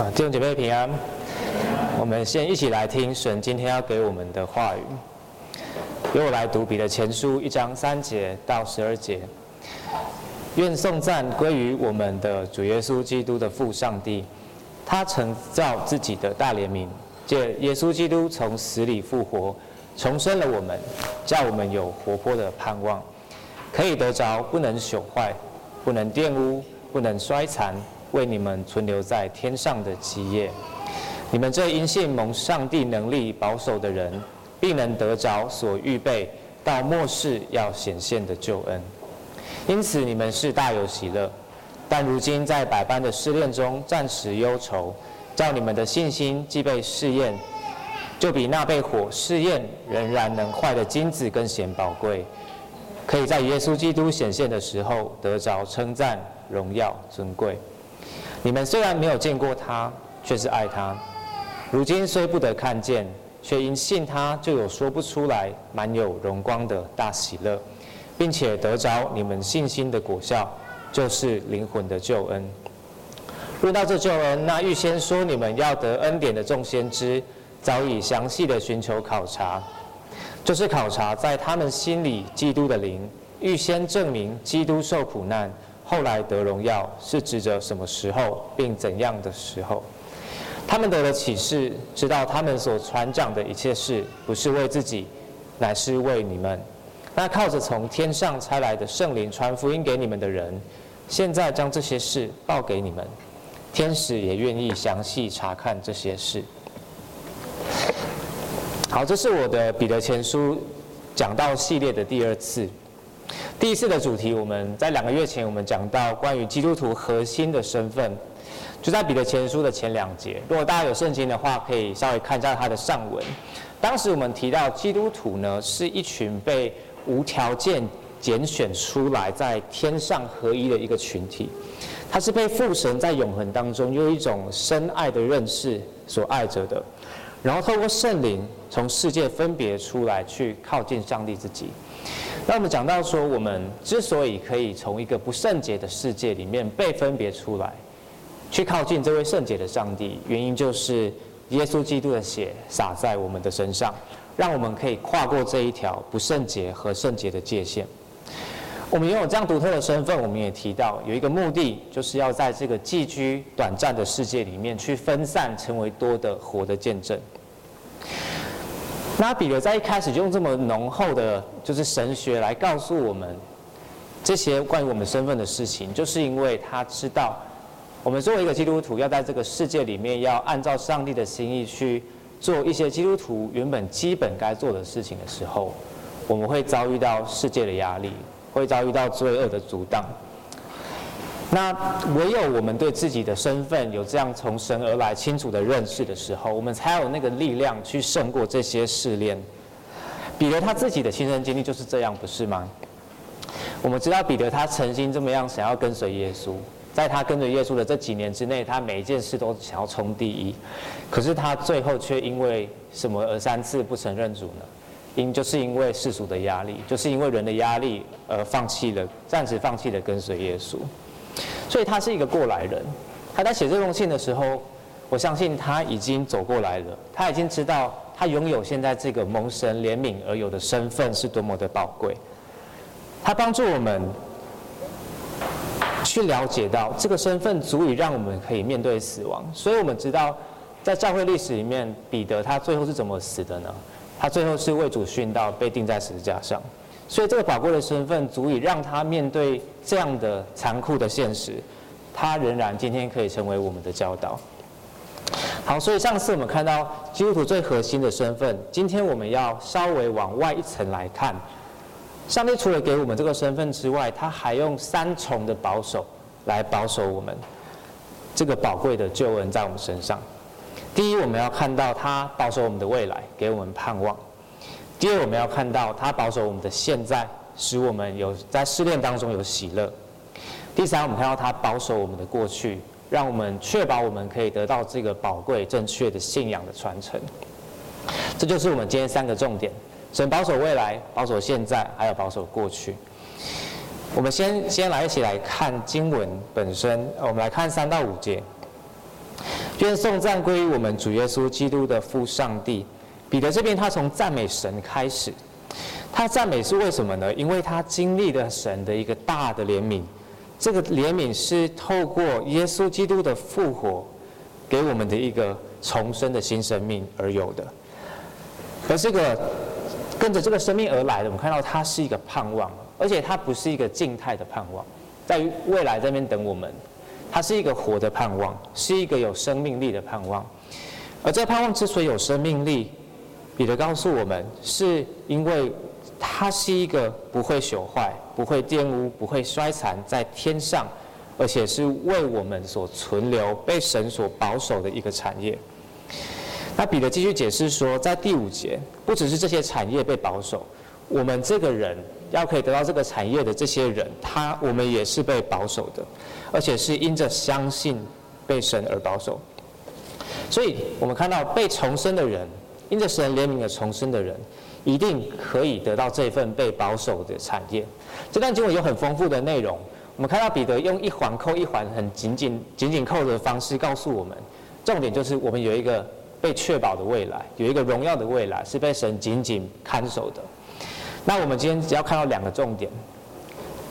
啊，弟兄姐妹平安。我们先一起来听神今天要给我们的话语。由我来读彼得前书一章三节到十二节。愿颂赞归于我们的主耶稣基督的父上帝，他曾造自己的大怜悯，借耶稣基督从死里复活，重生了我们，叫我们有活泼的盼望，可以得着不能朽坏、不能玷污、不能衰残。为你们存留在天上的基业，你们这因信蒙上帝能力保守的人，必能得着所预备到末世要显现的救恩。因此你们是大有喜乐，但如今在百般的试炼中暂时忧愁，叫你们的信心既被试验，就比那被火试验仍然能坏的金子更显宝贵，可以在耶稣基督显现的时候得着称赞、荣耀、尊贵。你们虽然没有见过他，却是爱他；如今虽不得看见，却因信他，就有说不出来、满有荣光的大喜乐，并且得着你们信心的果效，就是灵魂的救恩。论到这救恩，那预先说你们要得恩典的众先知，早已详细的寻求考察，就是考察在他们心里基督的灵，预先证明基督受苦难。后来得荣耀是指着什么时候，并怎样的时候？他们得了启示，知道他们所传讲的一切事，不是为自己，乃是为你们。那靠着从天上差来的圣灵传福音给你们的人，现在将这些事报给你们。天使也愿意详细查看这些事。好，这是我的彼得前书讲道系列的第二次。第一次的主题，我们在两个月前我们讲到关于基督徒核心的身份，就在彼得前书的前两节。如果大家有圣经的话，可以稍微看一下它的上文。当时我们提到基督徒呢，是一群被无条件拣选出来，在天上合一的一个群体。他是被父神在永恒当中用一种深爱的认识所爱着的，然后透过圣灵从世界分别出来，去靠近上帝自己。那我们讲到说，我们之所以可以从一个不圣洁的世界里面被分别出来，去靠近这位圣洁的上帝，原因就是耶稣基督的血洒在我们的身上，让我们可以跨过这一条不圣洁和圣洁的界限。我们拥有这样独特的身份，我们也提到有一个目的，就是要在这个寄居短暂的世界里面去分散，成为多的活的见证。那彼得在一开始就用这么浓厚的，就是神学来告诉我们这些关于我们身份的事情，就是因为他知道，我们作为一个基督徒，要在这个世界里面，要按照上帝的心意去做一些基督徒原本基本该做的事情的时候，我们会遭遇到世界的压力，会遭遇到罪恶的阻挡。那唯有我们对自己的身份有这样从神而来清楚的认识的时候，我们才有那个力量去胜过这些试炼。彼得他自己的亲身经历就是这样，不是吗？我们知道彼得他曾经这么样想要跟随耶稣，在他跟随耶稣的这几年之内，他每一件事都想要冲第一，可是他最后却因为什么而三次不承认主呢？因就是因为世俗的压力，就是因为人的压力而放弃了，暂时放弃了跟随耶稣。所以他是一个过来人，他在写这封信的时候，我相信他已经走过来了，他已经知道他拥有现在这个蒙神怜悯而有的身份是多么的宝贵。他帮助我们去了解到这个身份足以让我们可以面对死亡。所以我们知道，在教会历史里面，彼得他最后是怎么死的呢？他最后是为主殉道，被钉在十字架上。所以这个宝贵的身份足以让他面对这样的残酷的现实，他仍然今天可以成为我们的教导。好，所以上次我们看到基督徒最核心的身份，今天我们要稍微往外一层来看。上帝除了给我们这个身份之外，他还用三重的保守来保守我们这个宝贵的救恩在我们身上。第一，我们要看到他保守我们的未来，给我们盼望。第二，我们要看到他保守我们的现在，使我们有在试炼当中有喜乐。第三，我们看到他保守我们的过去，让我们确保我们可以得到这个宝贵正确的信仰的传承。这就是我们今天三个重点：神保守未来，保守现在，还有保守过去。我们先先来一起来看经文本身，我们来看三到五节。愿颂赞归于我们主耶稣基督的父上帝。彼得这边他从赞美神开始，他赞美是为什么呢？因为他经历了神的一个大的怜悯，这个怜悯是透过耶稣基督的复活，给我们的一个重生的新生命而有的。而这个跟着这个生命而来的，我们看到它是一个盼望，而且它不是一个静态的盼望，在于未来这边等我们。它是一个活的盼望，是一个有生命力的盼望。而这盼望之所以有生命力，彼得告诉我们，是因为它是一个不会朽坏、不会玷污、不会衰残，在天上，而且是为我们所存留、被神所保守的一个产业。那彼得继续解释说，在第五节，不只是这些产业被保守，我们这个人。要可以得到这个产业的这些人，他我们也是被保守的，而且是因着相信被神而保守。所以，我们看到被重生的人，因着神怜悯而重生的人，一定可以得到这份被保守的产业。这段经文有很丰富的内容，我们看到彼得用一环扣一环，很紧紧紧紧扣的方式告诉我们，重点就是我们有一个被确保的未来，有一个荣耀的未来，是被神紧紧看守的。那我们今天只要看到两个重点，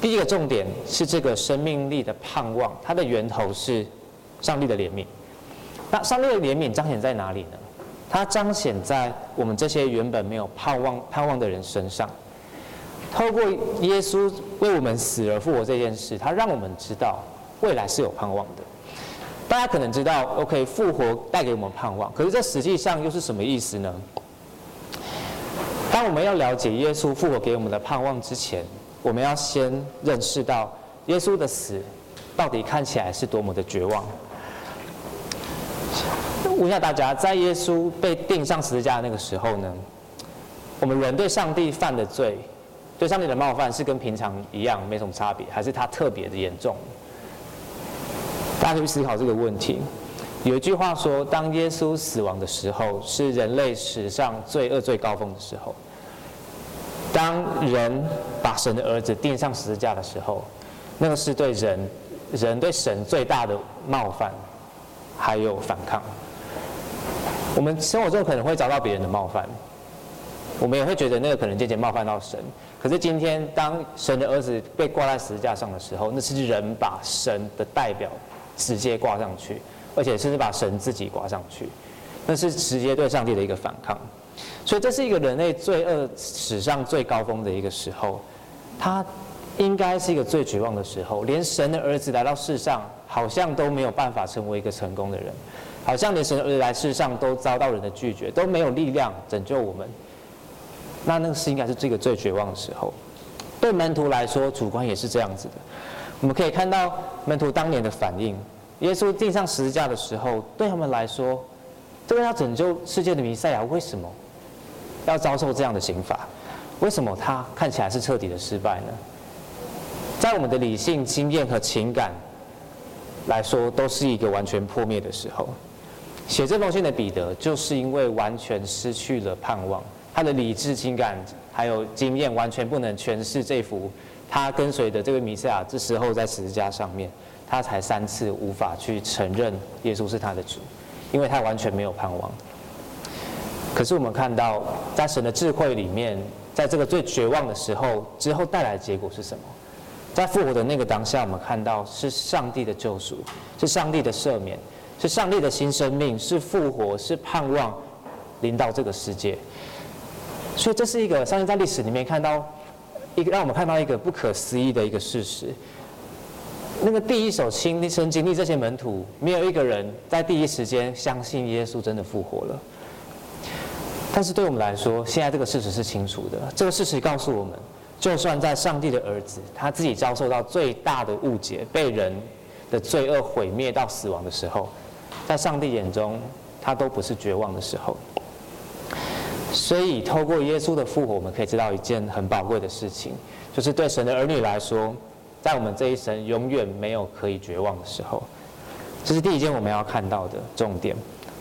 第一个重点是这个生命力的盼望，它的源头是上帝的怜悯。那上帝的怜悯彰显在哪里呢？它彰显在我们这些原本没有盼望盼望的人身上。透过耶稣为我们死而复活这件事，它让我们知道未来是有盼望的。大家可能知道，OK，复活带给我们盼望，可是这实际上又是什么意思呢？当我们要了解耶稣复活给我们的盼望之前，我们要先认识到耶稣的死到底看起来是多么的绝望。问一下大家，在耶稣被钉上十字架的那个时候呢，我们人对上帝犯的罪，对上帝的冒犯是跟平常一样没什么差别，还是他特别的严重？大家可以思考这个问题。有一句话说，当耶稣死亡的时候，是人类史上罪恶最高峰的时候。当人把神的儿子钉上十字架的时候，那个是对人、人对神最大的冒犯，还有反抗。我们生活中可能会遭到别人的冒犯，我们也会觉得那个可能渐渐冒犯到神。可是今天，当神的儿子被挂在十字架上的时候，那是人把神的代表直接挂上去。而且甚至把神自己挂上去，那是直接对上帝的一个反抗。所以这是一个人类罪恶史上最高峰的一个时候，他应该是一个最绝望的时候。连神的儿子来到世上，好像都没有办法成为一个成功的人，好像连神的儿子来世上都遭到人的拒绝，都没有力量拯救我们。那那个是应该是这个最绝望的时候。对门徒来说，主观也是这样子的。我们可以看到门徒当年的反应。耶稣钉上十字架的时候，对他们来说，这个要拯救世界的弥赛亚为什么要遭受这样的刑罚？为什么他看起来是彻底的失败呢？在我们的理性经验和情感来说，都是一个完全破灭的时候。写这封信的彼得，就是因为完全失去了盼望，他的理智、情感还有经验完全不能诠释这幅他跟随的这个弥赛亚这时候在十字架上面。他才三次无法去承认耶稣是他的主，因为他完全没有盼望。可是我们看到，在神的智慧里面，在这个最绝望的时候之后带来的结果是什么？在复活的那个当下，我们看到是上帝的救赎，是上帝的赦免，是上帝的新生命，是复活，是盼望临到这个世界。所以这是一个上帝在历史里面看到一个让我们看到一个不可思议的一个事实。那个第一手亲身经历这些门徒，没有一个人在第一时间相信耶稣真的复活了。但是对我们来说，现在这个事实是清楚的。这个事实告诉我们，就算在上帝的儿子他自己遭受到最大的误解，被人的罪恶毁灭到死亡的时候，在上帝眼中，他都不是绝望的时候。所以，透过耶稣的复活，我们可以知道一件很宝贵的事情，就是对神的儿女来说。在我们这一生，永远没有可以绝望的时候。这是第一件我们要看到的重点。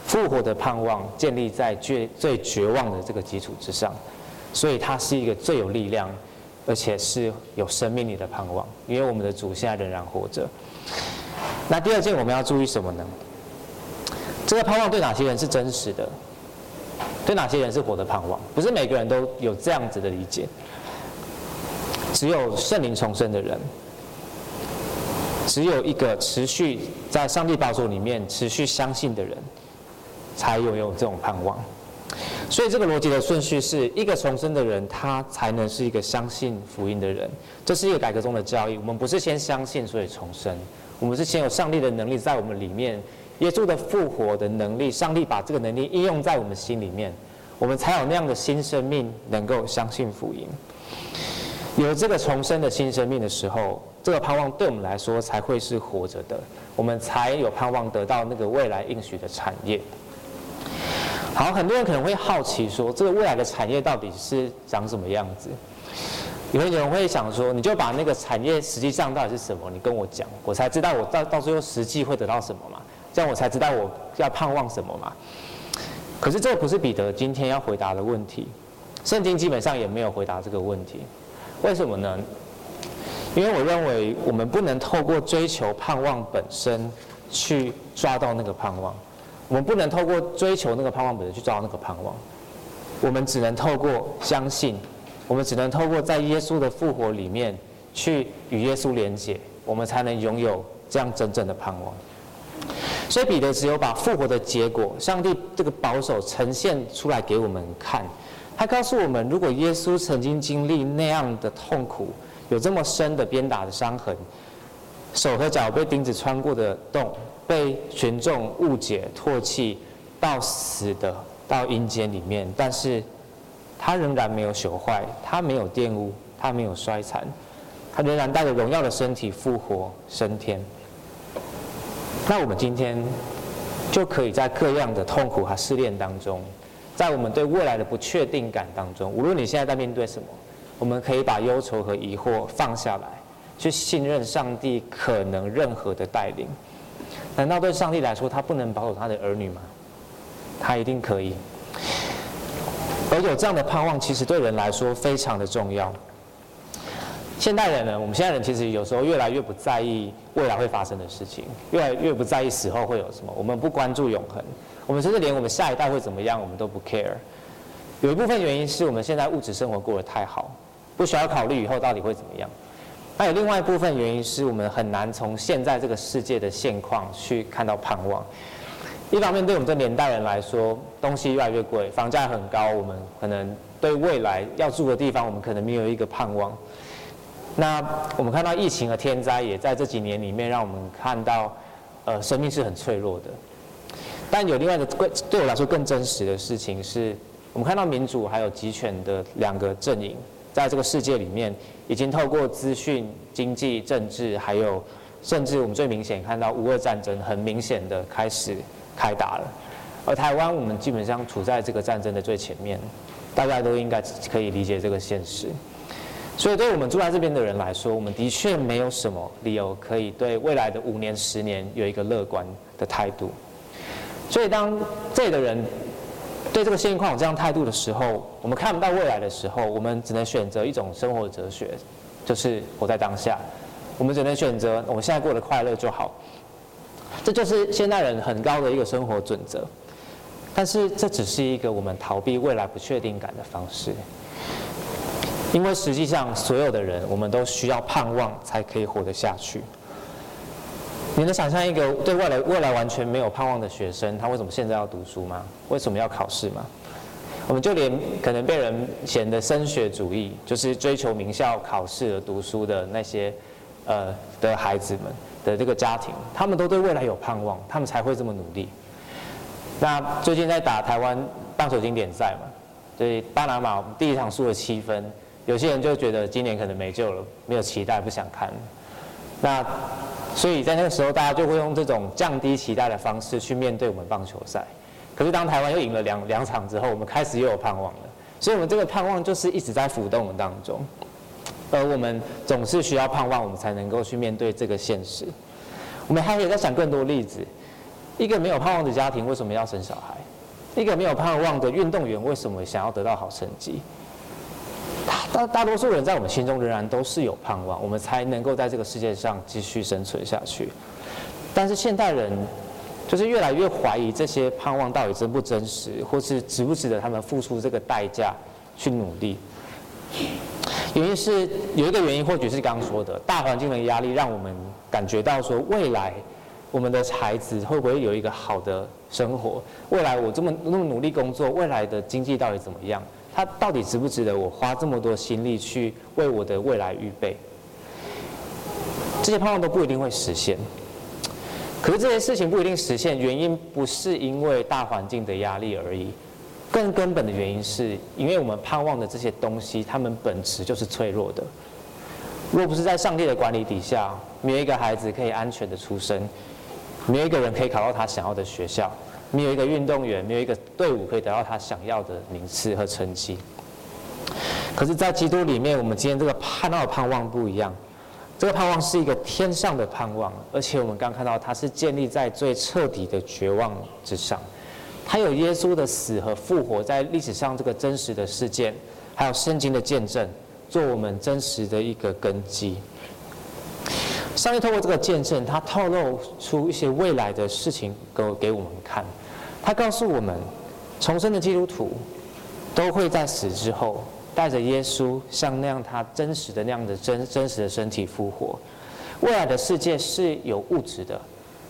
复活的盼望建立在最最绝望的这个基础之上，所以它是一个最有力量，而且是有生命力的盼望。因为我们的主现在仍然活着。那第二件我们要注意什么呢？这个盼望对哪些人是真实的？对哪些人是活的盼望？不是每个人都有这样子的理解。只有圣灵重生的人，只有一个持续在上帝宝座里面持续相信的人，才拥有这种盼望。所以这个逻辑的顺序是一个重生的人，他才能是一个相信福音的人。这是一个改革中的教义。我们不是先相信所以重生，我们是先有上帝的能力在我们里面，耶稣的复活的能力，上帝把这个能力应用在我们心里面，我们才有那样的新生命，能够相信福音。有这个重生的新生命的时候，这个盼望对我们来说才会是活着的，我们才有盼望得到那个未来应许的产业。好，很多人可能会好奇说，这个未来的产业到底是长什么样子？有些人会想说，你就把那个产业实际上到底是什么，你跟我讲，我才知道我到到最后实际会得到什么嘛？这样我才知道我要盼望什么嘛？可是这不是彼得今天要回答的问题，圣经基本上也没有回答这个问题。为什么呢？因为我认为我们不能透过追求盼望本身去抓到那个盼望。我们不能透过追求那个盼望本身去抓到那个盼望，我们只能透过相信，我们只能透过在耶稣的复活里面去与耶稣连结，我们才能拥有这样真正的盼望。所以彼得只有把复活的结果，上帝这个保守呈现出来给我们看，他告诉我们，如果耶稣曾经经历那样的痛苦，有这么深的鞭打的伤痕，手和脚被钉子穿过的洞。被群众误解、唾弃，到死的到阴间里面，但是他仍然没有朽坏，他没有玷污，他没有衰残，他仍然带着荣耀的身体复活升天。那我们今天就可以在各样的痛苦和试炼当中，在我们对未来的不确定感当中，无论你现在在面对什么，我们可以把忧愁和疑惑放下来，去信任上帝可能任何的带领。难道对上帝来说，他不能保守他的儿女吗？他一定可以。而有这样的盼望，其实对人来说非常的重要。现代人呢，我们现在人其实有时候越来越不在意未来会发生的事情，越来越不在意死后会有什么。我们不关注永恒，我们甚至连我们下一代会怎么样，我们都不 care。有一部分原因是我们现在物质生活过得太好，不需要考虑以后到底会怎么样。还有另外一部分原因是我们很难从现在这个世界的现况去看到盼望。一方面，对我们这年代人来说，东西越来越贵，房价很高，我们可能对未来要住的地方，我们可能没有一个盼望。那我们看到疫情和天灾，也在这几年里面让我们看到，呃，生命是很脆弱的。但有另外一个对我来说更真实的事情是，我们看到民主还有集权的两个阵营。在这个世界里面，已经透过资讯、经济、政治，还有甚至我们最明显看到乌俄战争，很明显的开始开打了。而台湾，我们基本上处在这个战争的最前面，大家都应该可以理解这个现实。所以，对我们住在这边的人来说，我们的确没有什么理由可以对未来的五年、十年有一个乐观的态度。所以，当这里的人。对这个现况有这样态度的时候，我们看不到未来的时候，我们只能选择一种生活哲学，就是活在当下。我们只能选择我们现在过得快乐就好。这就是现代人很高的一个生活准则。但是这只是一个我们逃避未来不确定感的方式，因为实际上所有的人，我们都需要盼望才可以活得下去。你能想象一个对未来未来完全没有盼望的学生，他为什么现在要读书吗？为什么要考试吗？我们就连可能被人显得升学主义，就是追求名校考试而读书的那些，呃的孩子们的这个家庭，他们都对未来有盼望，他们才会这么努力。那最近在打台湾棒球经典赛嘛，所以巴拿马第一场输了七分，有些人就觉得今年可能没救了，没有期待，不想看。那。所以在那个时候，大家就会用这种降低期待的方式去面对我们棒球赛。可是当台湾又赢了两两场之后，我们开始又有盼望了。所以，我们这个盼望就是一直在浮动的当中。而我们总是需要盼望，我们才能够去面对这个现实。我们还可以再想更多例子：一个没有盼望的家庭为什么要生小孩？一个没有盼望的运动员为什么想要得到好成绩？大大多数人在我们心中仍然都是有盼望，我们才能够在这个世界上继续生存下去。但是现代人就是越来越怀疑这些盼望到底真不真实，或是值不值得他们付出这个代价去努力。原因是有一个原因，或许是刚刚说的大环境的压力，让我们感觉到说未来我们的孩子会不会有一个好的生活？未来我这么那么努力工作，未来的经济到底怎么样？他到底值不值得我花这么多心力去为我的未来预备？这些盼望都不一定会实现。可是这些事情不一定实现，原因不是因为大环境的压力而已，更根本的原因是因为我们盼望的这些东西，它们本质就是脆弱的。若不是在上帝的管理底下，没有一个孩子可以安全的出生，没有一个人可以考到他想要的学校，没有一个运动员，没有一个队伍可以得到他想要的名次和成绩。可是，在基督里面，我们今天这个盼到的盼望不一样。这个盼望是一个天上的盼望，而且我们刚看到它是建立在最彻底的绝望之上。它有耶稣的死和复活在历史上这个真实的事件，还有圣经的见证，做我们真实的一个根基。上帝透过这个见证，他透露出一些未来的事情给给我们看。他告诉我们，重生的基督徒都会在死之后。带着耶稣，像那样他真实的那样的真真实的身体复活。未来的世界是有物质的，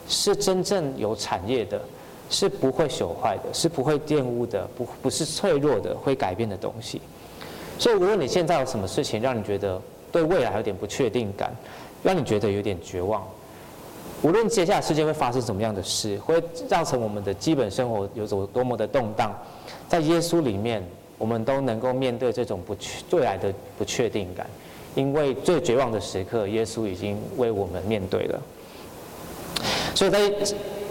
是真正有产业的，是不会朽坏的，是不会玷污的，不不是脆弱的，会改变的东西。所以，无论你现在有什么事情让你觉得对未来有点不确定感，让你觉得有点绝望，无论接下来世界会发生什么样的事，会造成我们的基本生活有多多么的动荡，在耶稣里面。我们都能够面对这种不确未来的不确定感，因为最绝望的时刻，耶稣已经为我们面对了。所以在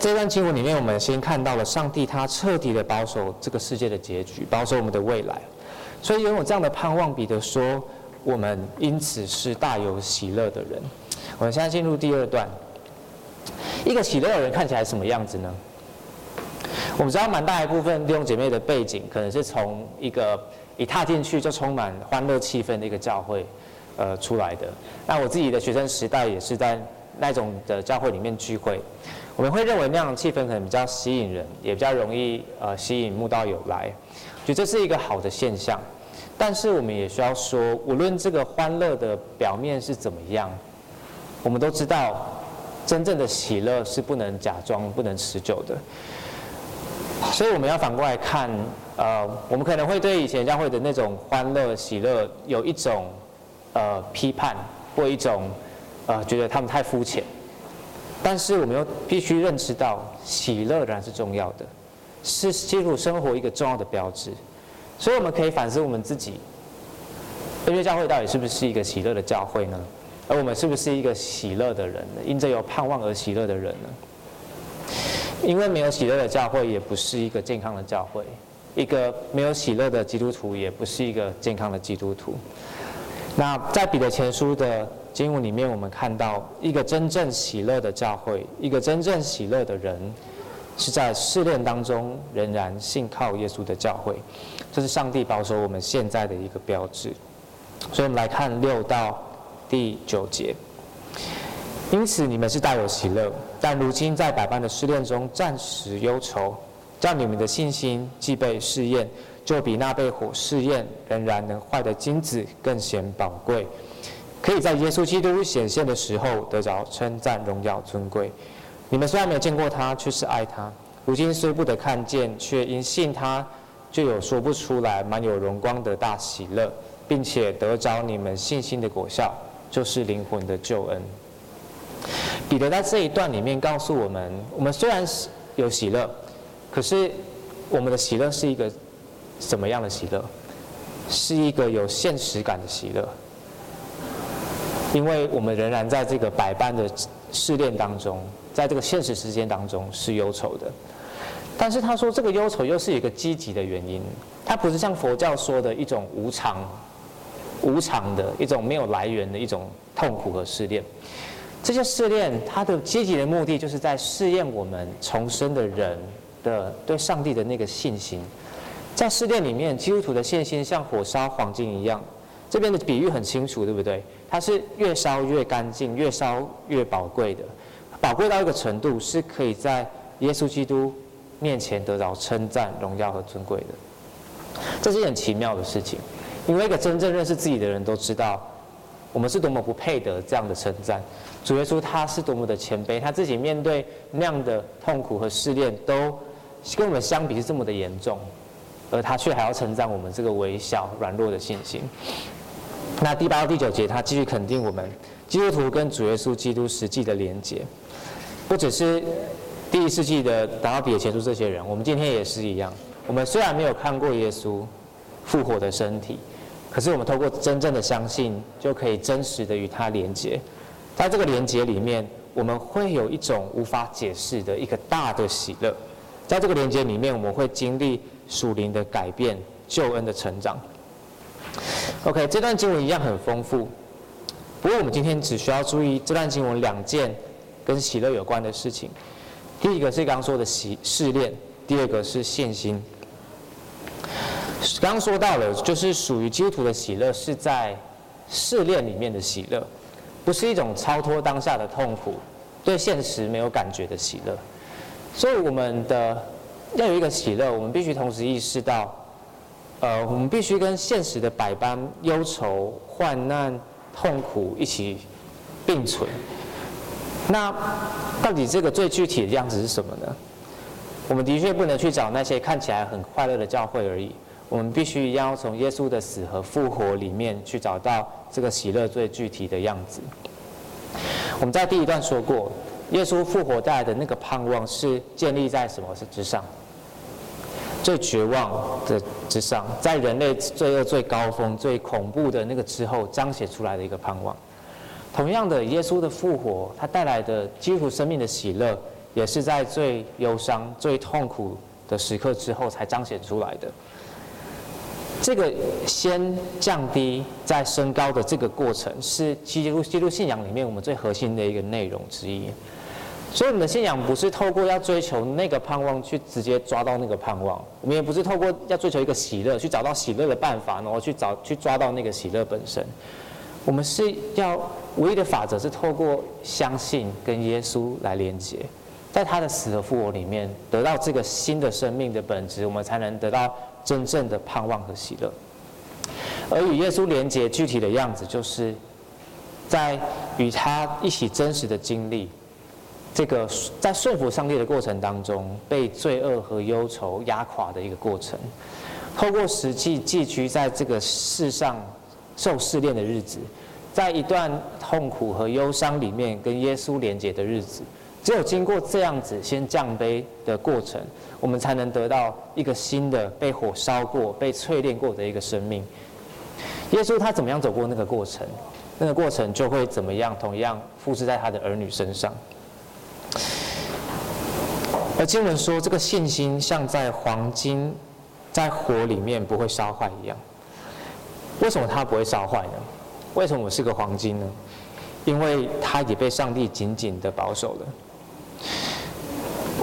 这段经文里面，我们先看到了上帝他彻底的保守这个世界的结局，保守我们的未来。所以拥有这样的盼望，彼得说，我们因此是大有喜乐的人。我们现在进入第二段，一个喜乐的人看起来什么样子呢？我们知道蛮大一部分弟兄姐妹的背景，可能是从一个一踏进去就充满欢乐气氛的一个教会，呃出来的。那我自己的学生时代也是在那种的教会里面聚会，我们会认为那样的气氛可能比较吸引人，也比较容易呃吸引慕道友来，觉得这是一个好的现象。但是我们也需要说，无论这个欢乐的表面是怎么样，我们都知道，真正的喜乐是不能假装、不能持久的。所以我们要反过来看，呃，我们可能会对以前教会的那种欢乐喜乐有一种呃批判，或一种呃觉得他们太肤浅。但是我们又必须认识到，喜乐仍然是重要的，是进入生活一个重要的标志。所以我们可以反思我们自己，因为教会到底是不是一个喜乐的教会呢？而我们是不是一个喜乐的人呢？因着有盼望而喜乐的人呢？因为没有喜乐的教会，也不是一个健康的教会；一个没有喜乐的基督徒，也不是一个健康的基督徒。那在彼得前书的经文里面，我们看到一个真正喜乐的教会，一个真正喜乐的人，是在试炼当中仍然信靠耶稣的教会。这是上帝保守我们现在的一个标志。所以，我们来看六到第九节。因此，你们是大有喜乐。但如今在百般的试炼中暂时忧愁，叫你们的信心既被试验，就比那被火试验仍然能坏的金子更显宝贵，可以在耶稣基督显现的时候得着称赞、荣耀、尊贵。你们虽然没有见过他，却是爱他；如今虽不得看见，却因信他，就有说不出来、满有荣光的大喜乐，并且得着你们信心的果效，就是灵魂的救恩。彼得在这一段里面告诉我们：我们虽然是有喜乐，可是我们的喜乐是一个什么样的喜乐？是一个有现实感的喜乐，因为我们仍然在这个百般的试炼当中，在这个现实时间当中是忧愁的。但是他说，这个忧愁又是一个积极的原因，它不是像佛教说的一种无常、无常的一种没有来源的一种痛苦和试炼。这些试炼，它的积极的目的，就是在试验我们重生的人的对上帝的那个信心。在试炼里面，基督徒的信心像火烧黄金一样。这边的比喻很清楚，对不对？它是越烧越干净，越烧越宝贵的。宝贵到一个程度，是可以在耶稣基督面前得到称赞、荣耀和尊贵的。这是一件很奇妙的事情，因为一个真正认识自己的人都知道，我们是多么不配得这样的称赞。主耶稣他是多么的谦卑，他自己面对那样的痛苦和试炼，都跟我们相比是这么的严重，而他却还要称赞我们这个微小软弱的信心。那第八到第九节，他继续肯定我们基督徒跟主耶稣基督实际的连结，不只是第一世纪的达奥比的前书这些人，我们今天也是一样。我们虽然没有看过耶稣复活的身体，可是我们透过真正的相信，就可以真实的与他连接。在这个连接里面，我们会有一种无法解释的一个大的喜乐。在这个连接里面，我们会经历属灵的改变、救恩的成长。OK，这段经文一样很丰富，不过我们今天只需要注意这段经文两件跟喜乐有关的事情。第一个是刚刚说的喜试炼，第二个是信心。刚刚说到了，就是属于基督徒的喜乐是在试炼里面的喜乐。不是一种超脱当下的痛苦，对现实没有感觉的喜乐。所以我们的要有一个喜乐，我们必须同时意识到，呃，我们必须跟现实的百般忧愁、患难、痛苦一起并存。那到底这个最具体的样子是什么呢？我们的确不能去找那些看起来很快乐的教会而已。我们必须要从耶稣的死和复活里面去找到这个喜乐最具体的样子。我们在第一段说过，耶稣复活带来的那个盼望是建立在什么之上？最绝望的之上，在人类罪恶最高峰、最恐怖的那个之后彰显出来的一个盼望。同样的，耶稣的复活，他带来的基督生命的喜乐，也是在最忧伤、最痛苦的时刻之后才彰显出来的。这个先降低再升高的这个过程，是基督基督信仰里面我们最核心的一个内容之一。所以我们的信仰不是透过要追求那个盼望去直接抓到那个盼望，我们也不是透过要追求一个喜乐去找到喜乐的办法，然后去找去抓到那个喜乐本身。我们是要唯一的法则是透过相信跟耶稣来连接，在他的死和复活里面得到这个新的生命的本质，我们才能得到。真正的盼望和喜乐，而与耶稣连结具体的样子，就是在与他一起真实的经历这个在顺服上帝的过程当中，被罪恶和忧愁压垮的一个过程。透过实际寄居在这个世上受试炼的日子，在一段痛苦和忧伤里面跟耶稣连结的日子。只有经过这样子先降卑的过程，我们才能得到一个新的被火烧过、被淬炼过的一个生命。耶稣他怎么样走过那个过程，那个过程就会怎么样，同样复制在他的儿女身上。而经文说，这个信心像在黄金在火里面不会烧坏一样。为什么它不会烧坏呢？为什么我是个黄金呢？因为它也被上帝紧紧的保守了。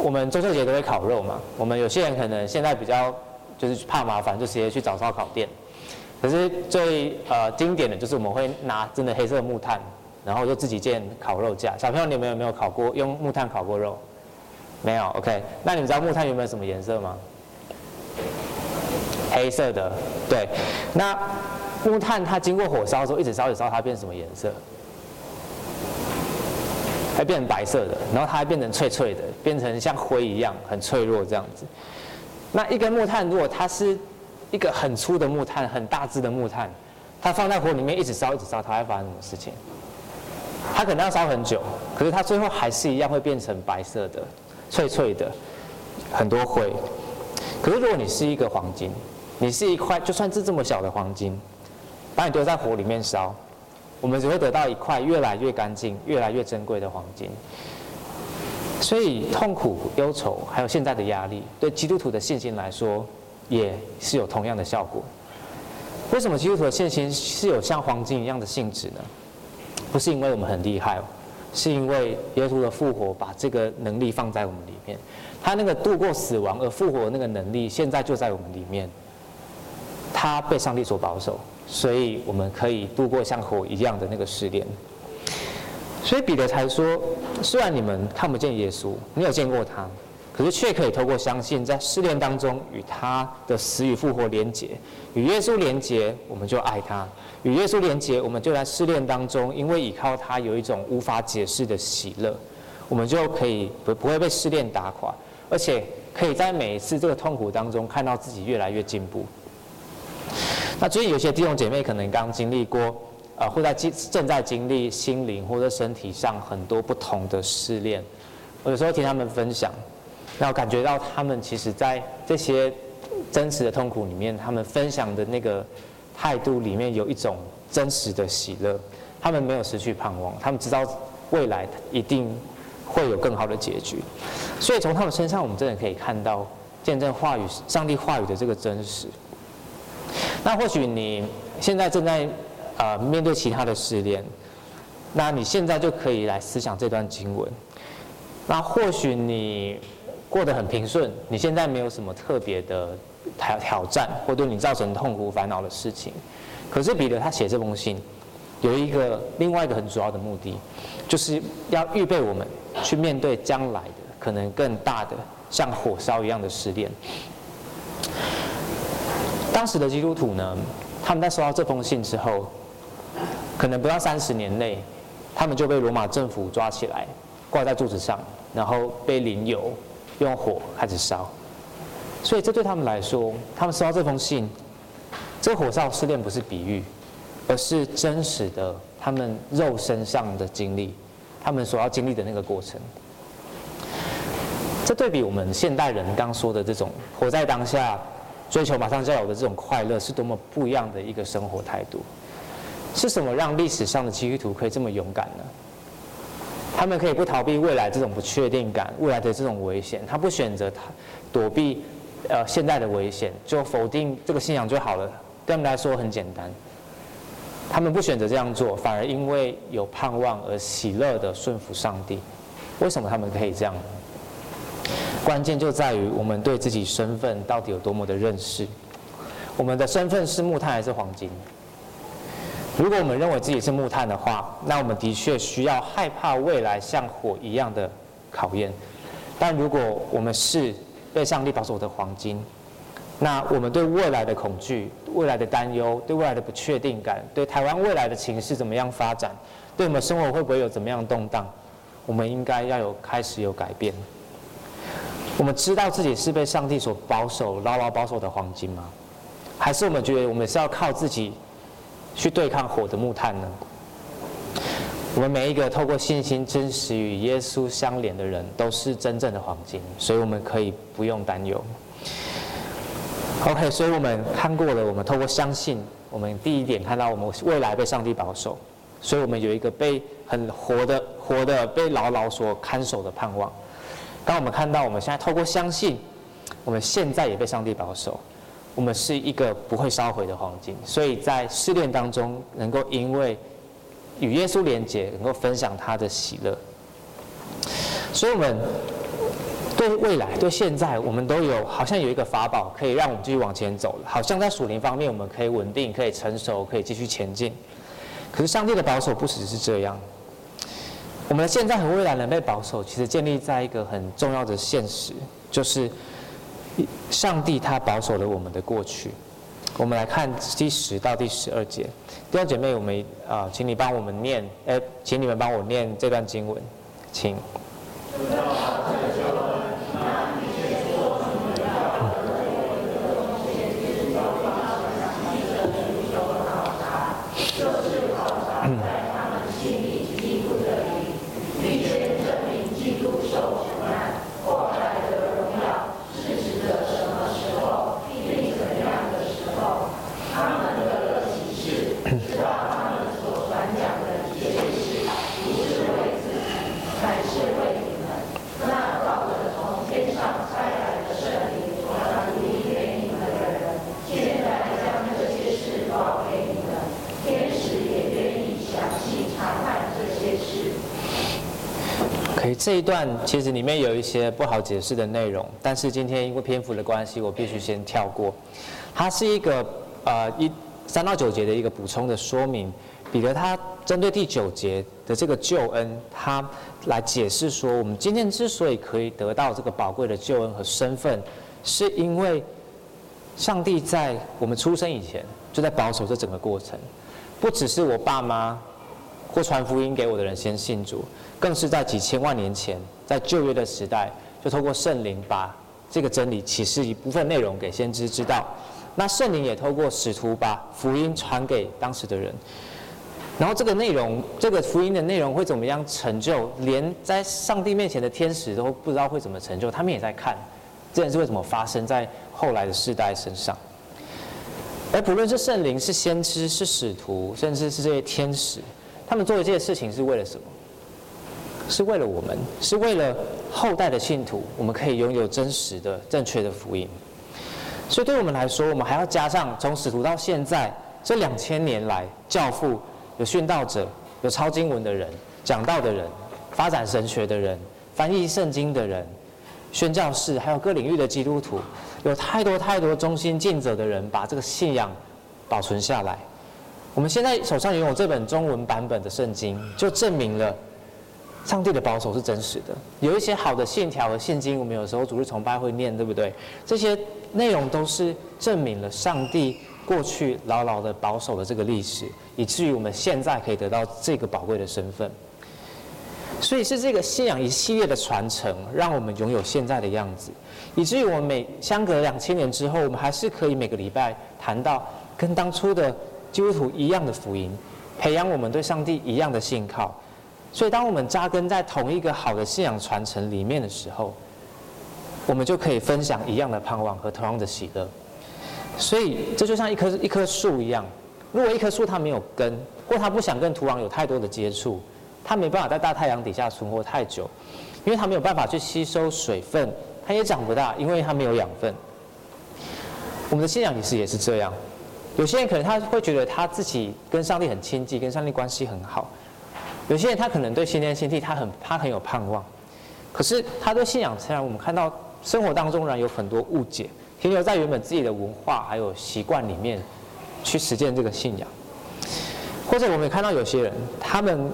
我们中秋节都会烤肉嘛，我们有些人可能现在比较就是怕麻烦，就直接去找烧烤店。可是最呃经典的就是我们会拿真的黑色木炭，然后就自己建烤肉架。小朋友，你们有没有烤过用木炭烤过肉？没有，OK。那你们知道木炭有没有什么颜色吗？黑色的，对。那木炭它经过火烧之后，一直烧一直烧，它变什么颜色？它变成白色的，然后它还变成脆脆的，变成像灰一样很脆弱这样子。那一根木炭，如果它是一个很粗的木炭，很大支的木炭，它放在火里面一直烧一直烧，它会发生什么事情？它可能要烧很久，可是它最后还是一样会变成白色的、脆脆的，很多灰。可是如果你是一个黄金，你是一块就算是这么小的黄金，把你丢在火里面烧。我们只会得到一块越来越干净、越来越珍贵的黄金。所以痛苦、忧愁，还有现在的压力，对基督徒的信心来说，也是有同样的效果。为什么基督徒的信心是有像黄金一样的性质呢？不是因为我们很厉害，是因为耶稣的复活把这个能力放在我们里面。他那个度过死亡而复活的那个能力，现在就在我们里面。他被上帝所保守。所以我们可以度过像火一样的那个试炼。所以彼得才说：虽然你们看不见耶稣，你有见过他，可是却可以透过相信，在试炼当中与他的死与复活连结，与耶稣连结，我们就爱他；与耶稣连结，我们就在试炼当中，因为依靠他有一种无法解释的喜乐，我们就可以不不会被试炼打垮，而且可以在每一次这个痛苦当中看到自己越来越进步。那最近有些弟兄姐妹可能刚经历过。呃，或在经正在经历心灵或者身体上很多不同的试炼，我有时候听他们分享，然后感觉到他们其实在这些真实的痛苦里面，他们分享的那个态度里面有一种真实的喜乐，他们没有失去盼望，他们知道未来一定会有更好的结局，所以从他们身上，我们真的可以看到见证话语、上帝话语的这个真实。那或许你现在正在。呃，面对其他的试炼，那你现在就可以来思想这段经文。那或许你过得很平顺，你现在没有什么特别的挑挑战，或对你造成痛苦烦恼的事情。可是彼得他写这封信，有一个另外一个很主要的目的，就是要预备我们去面对将来的可能更大的像火烧一样的试炼。当时的基督徒呢，他们在收到这封信之后。可能不到三十年内，他们就被罗马政府抓起来，挂在柱子上，然后被淋油，用火开始烧。所以这对他们来说，他们收到这封信，这火烧试炼不是比喻，而是真实的他们肉身上的经历，他们所要经历的那个过程。这对比我们现代人刚说的这种活在当下、追求马上就要有的这种快乐，是多么不一样的一个生活态度。是什么让历史上的基督徒可以这么勇敢呢？他们可以不逃避未来这种不确定感，未来的这种危险，他不选择他躲避呃现在的危险，就否定这个信仰就好了。对他们来说很简单，他们不选择这样做，反而因为有盼望而喜乐的顺服上帝。为什么他们可以这样？关键就在于我们对自己身份到底有多么的认识。我们的身份是木炭还是黄金？如果我们认为自己是木炭的话，那我们的确需要害怕未来像火一样的考验。但如果我们是被上帝保守的黄金，那我们对未来的恐惧、未来的担忧、对未来的不确定感、对台湾未来的情势怎么样发展、对我们生活会不会有怎么样动荡，我们应该要有开始有改变。我们知道自己是被上帝所保守、牢牢保守的黄金吗？还是我们觉得我们是要靠自己？去对抗火的木炭呢？我们每一个透过信心真实与耶稣相连的人，都是真正的黄金，所以我们可以不用担忧。OK，所以我们看过了，我们透过相信，我们第一点看到我们未来被上帝保守，所以我们有一个被很活的、活的被牢牢所看守的盼望。当我们看到我们现在透过相信，我们现在也被上帝保守。我们是一个不会烧毁的黄金，所以在试炼当中，能够因为与耶稣连结，能够分享他的喜乐。所以，我们对未来、对现在，我们都有好像有一个法宝，可以让我们继续往前走了。好像在属灵方面，我们可以稳定、可以成熟、可以继续前进。可是，上帝的保守不只是这样。我们的现在和未来能被保守，其实建立在一个很重要的现实，就是。上帝他保守了我们的过去，我们来看第十到第十二节。第二姐妹，我们啊、请你帮我们念，哎，请你们帮我念这段经文，请。这一段其实里面有一些不好解释的内容，但是今天因为篇幅的关系，我必须先跳过。它是一个呃一三到九节的一个补充的说明。彼得他针对第九节的这个救恩，他来解释说，我们今天之所以可以得到这个宝贵的救恩和身份，是因为上帝在我们出生以前就在保守这整个过程，不只是我爸妈或传福音给我的人先信主，更是在几千万年前，在旧约的时代，就透过圣灵把这个真理启示一部分内容给先知知道。那圣灵也透过使徒把福音传给当时的人，然后这个内容，这个福音的内容会怎么样成就？连在上帝面前的天使都不知道会怎么成就，他们也在看这件事为什么发生在后来的世代身上。而不论是圣灵、是先知、是使徒，甚至是这些天使，他们做的这些事情是为了什么？是为了我们，是为了后代的信徒，我们可以拥有真实的、正确的福音。所以，对我们来说，我们还要加上从使徒到现在这两千年来，教父、有殉道者、有抄经文的人、讲道的人、发展神学的人、翻译圣经的人、宣教士，还有各领域的基督徒，有太多太多忠心尽责的人，把这个信仰保存下来。我们现在手上拥有这本中文版本的圣经，就证明了上帝的保守是真实的。有一些好的线条和信经，我们有时候主日崇拜会念，对不对？这些。内容都是证明了上帝过去牢牢的保守了这个历史，以至于我们现在可以得到这个宝贵的身份。所以是这个信仰一系列的传承，让我们拥有现在的样子，以至于我们每相隔两千年之后，我们还是可以每个礼拜谈到跟当初的基督徒一样的福音，培养我们对上帝一样的信靠。所以当我们扎根在同一个好的信仰传承里面的时候，我们就可以分享一样的盼望和同样的喜乐，所以这就像一棵一棵树一样，如果一棵树它没有根，或它不想跟土壤有太多的接触，它没办法在大太阳底下存活太久，因为它没有办法去吸收水分，它也长不大，因为它没有养分。我们的信仰其实也是这样，有些人可能他会觉得他自己跟上帝很亲近，跟上帝关系很好，有些人他可能对新天新地他很他很有盼望，可是他对信仰虽然我们看到。生活当中仍然有很多误解，停留在原本自己的文化还有习惯里面去实践这个信仰，或者我们也看到有些人，他们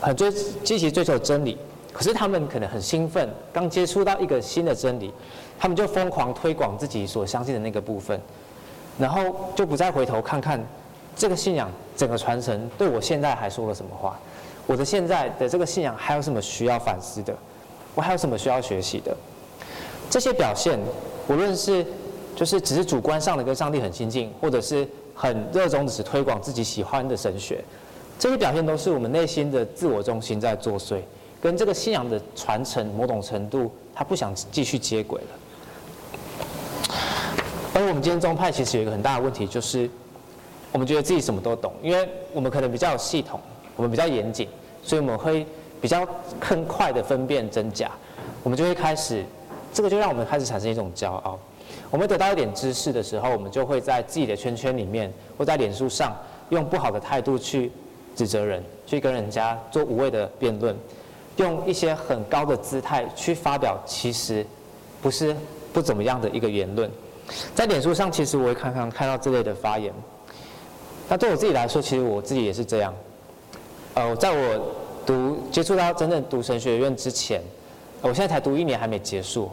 很追积极追求真理，可是他们可能很兴奋，刚接触到一个新的真理，他们就疯狂推广自己所相信的那个部分，然后就不再回头看看这个信仰整个传承对我现在还说了什么话，我的现在的这个信仰还有什么需要反思的，我还有什么需要学习的。这些表现，无论是就是只是主观上的跟上帝很亲近，或者是很热衷只是推广自己喜欢的神学，这些表现都是我们内心的自我中心在作祟，跟这个信仰的传承某种程度，他不想继续接轨了。但是我们今天宗派其实有一个很大的问题，就是我们觉得自己什么都懂，因为我们可能比较系统，我们比较严谨，所以我们会比较更快的分辨真假，我们就会开始。这个就让我们开始产生一种骄傲。我们得到一点知识的时候，我们就会在自己的圈圈里面，或在脸书上，用不好的态度去指责人，去跟人家做无谓的辩论，用一些很高的姿态去发表其实不是不怎么样的一个言论。在脸书上，其实我会看看看到这类的发言。那对我自己来说，其实我自己也是这样。呃，在我读接触到真正读神学院之前，我现在才读一年，还没结束。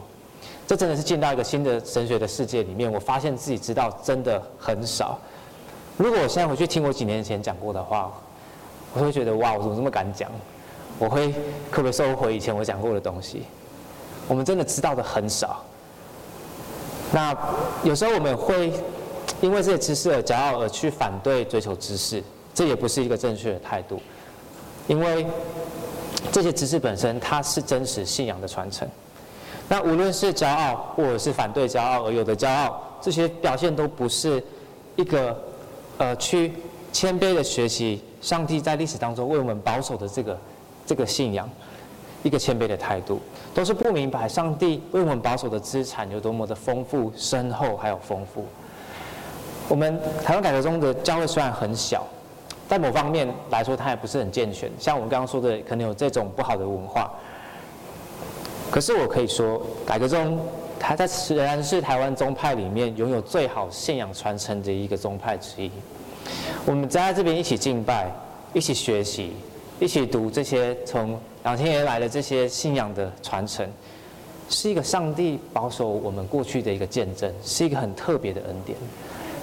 这真的是进到一个新的神学的世界里面，我发现自己知道真的很少。如果我现在回去听我几年前讲过的话，我会觉得哇，我怎么这么敢讲？我会特别收回以前我讲过的东西？我们真的知道的很少。那有时候我们会因为这些知识而骄傲，而去反对追求知识，这也不是一个正确的态度。因为这些知识本身，它是真实信仰的传承。那无论是骄傲，或者是反对骄傲而有的骄傲，这些表现都不是一个呃去谦卑的学习上帝在历史当中为我们保守的这个这个信仰，一个谦卑的态度，都是不明白上帝为我们保守的资产有多么的丰富、深厚还有丰富。我们台湾改革中的教会虽然很小，在某方面来说它也不是很健全，像我们刚刚说的，可能有这种不好的文化。可是我可以说，改革中，它在仍然是台湾宗派里面拥有最好信仰传承的一个宗派之一。我们在这边一起敬拜，一起学习，一起读这些从两千年来的这些信仰的传承，是一个上帝保守我们过去的一个见证，是一个很特别的恩典。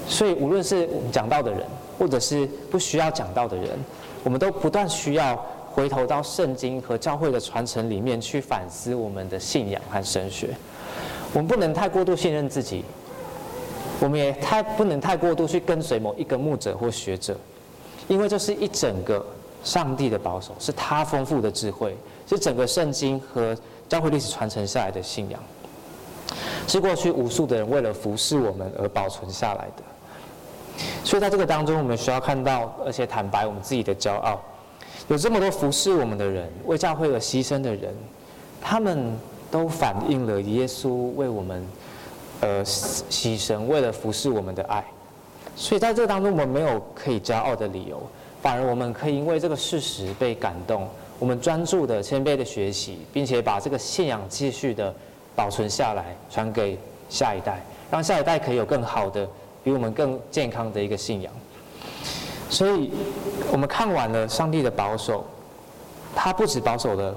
所以，无论是我们讲道的人，或者是不需要讲道的人，我们都不断需要回头到圣经和教会的传承里面去反思我们的信仰和神学。我们不能太过度信任自己，我们也太不能太过度去跟随某一个牧者或学者，因为这是一整个上帝的保守，是他丰富的智慧，是整个圣经和教会历史传承下来的信仰，是过去无数的人为了服侍我们而保存下来的。所以在这个当中，我们需要看到，而且坦白我们自己的骄傲。有这么多服侍我们的人，为教会而牺牲的人，他们都反映了耶稣为我们而牺牲，为了服侍我们的爱。所以在这当中，我们没有可以骄傲的理由，反而我们可以因为这个事实被感动。我们专注的、谦卑的学习，并且把这个信仰继续的保存下来，传给下一代，让下一代可以有更好的。比我们更健康的一个信仰，所以我们看完了上帝的保守，他不止保守了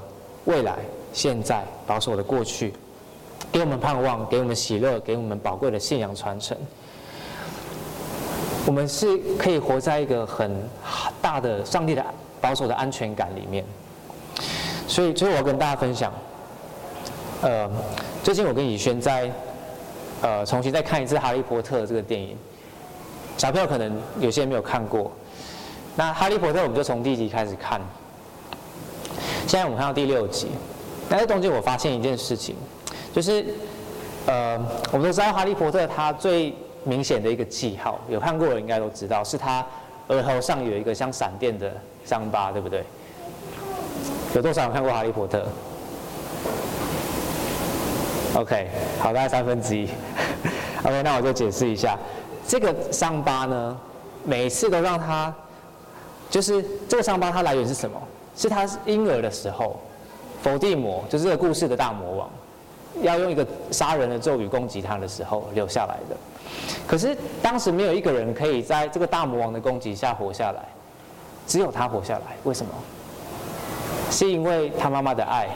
未来、现在，保守了过去，给我们盼望，给我们喜乐，给我们宝贵的信仰传承。我们是可以活在一个很大的上帝的保守的安全感里面。所以，最后我要跟大家分享，呃，最近我跟宇轩在。呃，重新再看一次《哈利波特》这个电影，小朋友可能有些人没有看过。那《哈利波特》我们就从第一集开始看，现在我们看到第六集。但是中间我发现一件事情，就是呃，我们都知道《哈利波特》它最明显的一个记号，有看过的应该都知道，是他额头上有一个像闪电的伤疤，对不对？有多少人看过《哈利波特》？OK，好，大概三分之一。OK，那我就解释一下，这个伤疤呢，每次都让他，就是这个伤疤它来源是什么？是他是婴儿的时候，伏地魔就是这个故事的大魔王，要用一个杀人的咒语攻击他的时候留下来的。可是当时没有一个人可以在这个大魔王的攻击下活下来，只有他活下来。为什么？是因为他妈妈的爱。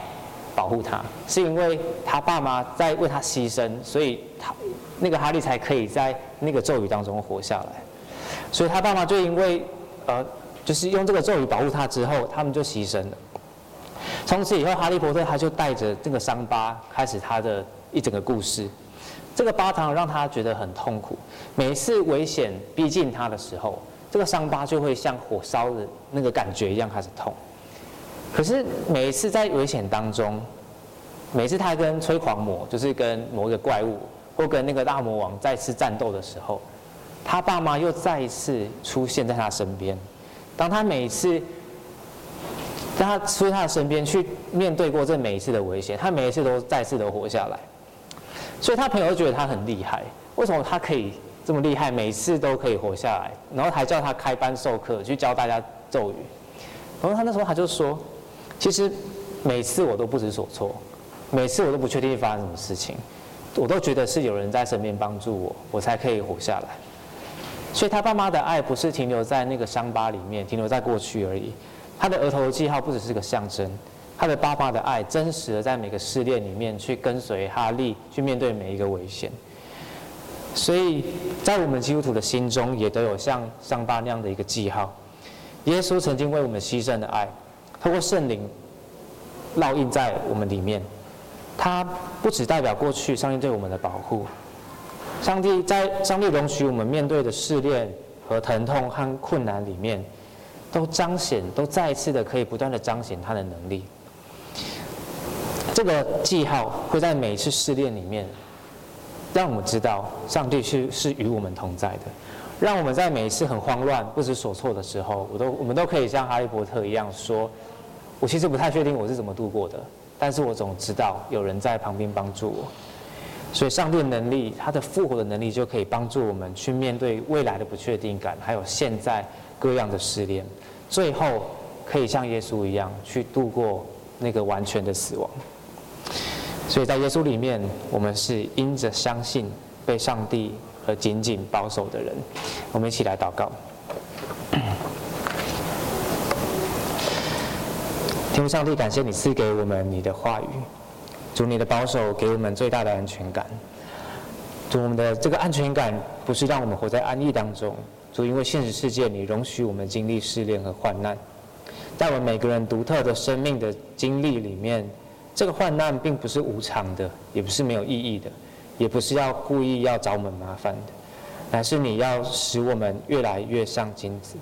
保护他，是因为他爸妈在为他牺牲，所以他那个哈利才可以在那个咒语当中活下来。所以他爸妈就因为呃，就是用这个咒语保护他之后，他们就牺牲了。从此以后，哈利波特他就带着这个伤疤开始他的一整个故事。这个疤疼让他觉得很痛苦，每一次危险逼近他的时候，这个伤疤就会像火烧的那个感觉一样开始痛。可是每一次在危险当中，每次他跟催狂魔，就是跟某一个怪物，或跟那个大魔王再次战斗的时候，他爸妈又再一次出现在他身边。当他每一次，当他出他的身边去面对过这每一次的危险，他每一次都再次的活下来。所以他朋友都觉得他很厉害，为什么他可以这么厉害，每次都可以活下来，然后还叫他开班授课去教大家咒语。然后他那时候他就说。其实每次我都不知所措，每次我都不确定发生什么事情，我都觉得是有人在身边帮助我，我才可以活下来。所以他爸妈的爱不是停留在那个伤疤里面，停留在过去而已。他的额头的记号不只是个象征，他的爸爸的爱真实的在每个试炼里面去跟随哈利，去面对每一个危险。所以在我们基督徒的心中，也都有像伤疤那样的一个记号。耶稣曾经为我们牺牲的爱。透过圣灵烙印在我们里面，它不只代表过去上帝对我们的保护，上帝在上帝容许我们面对的试炼和疼痛和困难里面，都彰显，都再一次的可以不断的彰显他的能力。这个记号会在每一次试炼里面，让我们知道上帝是是与我们同在的，让我们在每一次很慌乱、不知所措的时候，我都我们都可以像哈利波特一样说。我其实不太确定我是怎么度过的，但是我总知道有人在旁边帮助我，所以上帝的能力，他的复活的能力就可以帮助我们去面对未来的不确定感，还有现在各样的试炼，最后可以像耶稣一样去度过那个完全的死亡。所以在耶稣里面，我们是因着相信被上帝而紧紧保守的人。我们一起来祷告。天父上帝，感谢你赐给我们你的话语，主你的保守给我们最大的安全感。主我们的这个安全感不是让我们活在安逸当中，主因为现实世界你容许我们经历试炼和患难，在我们每个人独特的生命的经历里面，这个患难并不是无常的，也不是没有意义的，也不是要故意要找我们麻烦的，乃是你要使我们越来越像金子，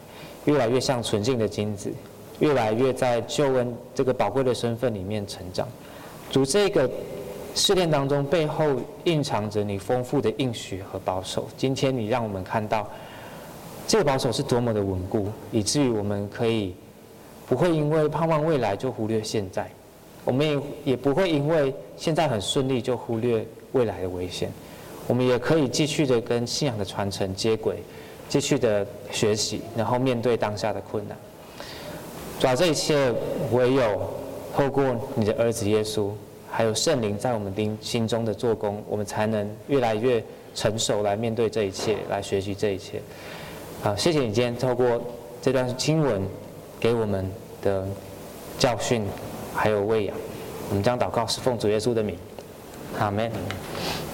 越来越像纯净的金子。越来越在救恩这个宝贵的身份里面成长，主这个试炼当中背后蕴藏着你丰富的应许和保守。今天你让我们看到这个保守是多么的稳固，以至于我们可以不会因为盼望未来就忽略现在，我们也也不会因为现在很顺利就忽略未来的危险。我们也可以继续的跟信仰的传承接轨，继续的学习，然后面对当下的困难。把这一切唯有透过你的儿子耶稣，还有圣灵在我们心心中的做工，我们才能越来越成熟来面对这一切，来学习这一切。好，谢谢你今天透过这段经文给我们的教训，还有喂养。我们将祷告是奉主耶稣的名，阿门。